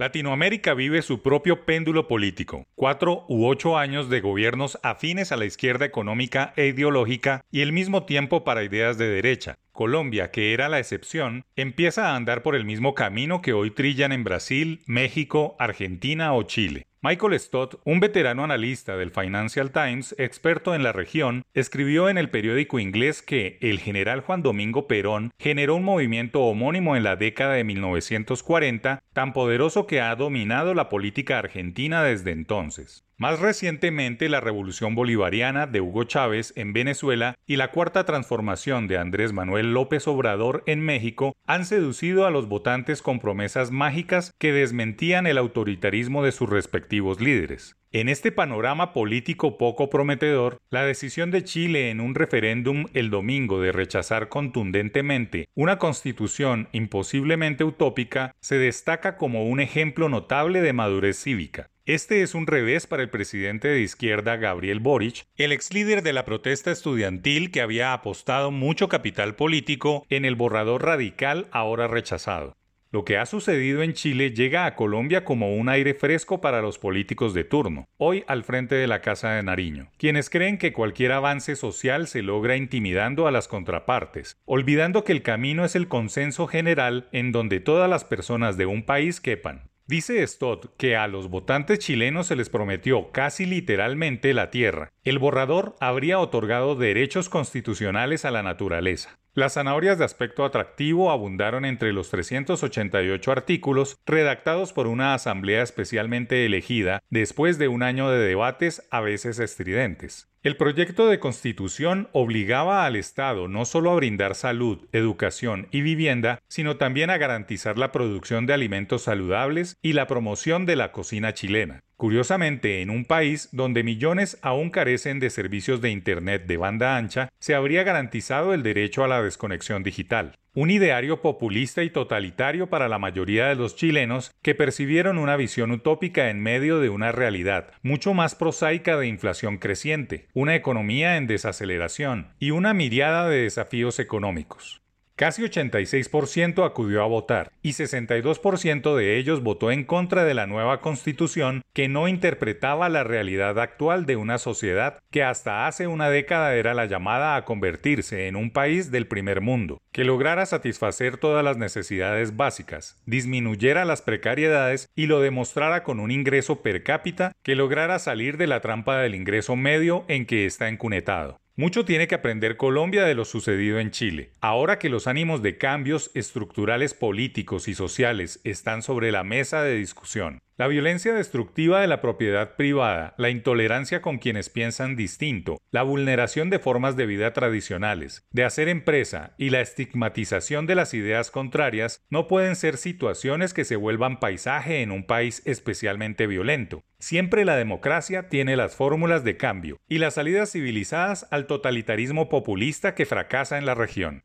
Latinoamérica vive su propio péndulo político, cuatro u ocho años de gobiernos afines a la izquierda económica e ideológica y el mismo tiempo para ideas de derecha. Colombia, que era la excepción, empieza a andar por el mismo camino que hoy trillan en Brasil, México, Argentina o Chile. Michael Stott, un veterano analista del Financial Times, experto en la región, escribió en el periódico inglés que el general Juan Domingo Perón generó un movimiento homónimo en la década de 1940, tan poderoso que ha dominado la política argentina desde entonces. Más recientemente, la revolución bolivariana de Hugo Chávez en Venezuela y la cuarta transformación de Andrés Manuel López Obrador en México han seducido a los votantes con promesas mágicas que desmentían el autoritarismo de sus respectivos líderes. En este panorama político poco prometedor, la decisión de Chile en un referéndum el domingo de rechazar contundentemente una constitución imposiblemente utópica se destaca como un ejemplo notable de madurez cívica. Este es un revés para el presidente de izquierda Gabriel Boric, el ex líder de la protesta estudiantil que había apostado mucho capital político en el borrador radical ahora rechazado. Lo que ha sucedido en Chile llega a Colombia como un aire fresco para los políticos de turno, hoy al frente de la Casa de Nariño, quienes creen que cualquier avance social se logra intimidando a las contrapartes, olvidando que el camino es el consenso general en donde todas las personas de un país quepan. Dice Stott que a los votantes chilenos se les prometió casi literalmente la tierra. El borrador habría otorgado derechos constitucionales a la naturaleza. Las zanahorias de aspecto atractivo abundaron entre los 388 artículos redactados por una asamblea especialmente elegida después de un año de debates a veces estridentes. El proyecto de constitución obligaba al Estado no solo a brindar salud, educación y vivienda, sino también a garantizar la producción de alimentos saludables y la promoción de la cocina chilena. Curiosamente, en un país donde millones aún carecen de servicios de Internet de banda ancha, se habría garantizado el derecho a la desconexión digital. Un ideario populista y totalitario para la mayoría de los chilenos que percibieron una visión utópica en medio de una realidad mucho más prosaica de inflación creciente, una economía en desaceleración y una miriada de desafíos económicos. Casi 86% acudió a votar y 62% de ellos votó en contra de la nueva constitución que no interpretaba la realidad actual de una sociedad que hasta hace una década era la llamada a convertirse en un país del primer mundo, que lograra satisfacer todas las necesidades básicas, disminuyera las precariedades y lo demostrara con un ingreso per cápita que lograra salir de la trampa del ingreso medio en que está encunetado. Mucho tiene que aprender Colombia de lo sucedido en Chile. Ahora que los ánimos de cambios estructurales políticos y sociales están sobre la mesa de discusión, la violencia destructiva de la propiedad privada, la intolerancia con quienes piensan distinto, la vulneración de formas de vida tradicionales, de hacer empresa y la estigmatización de las ideas contrarias no pueden ser situaciones que se vuelvan paisaje en un país especialmente violento. Siempre la democracia tiene las fórmulas de cambio y las salidas civilizadas al totalitarismo populista que fracasa en la región.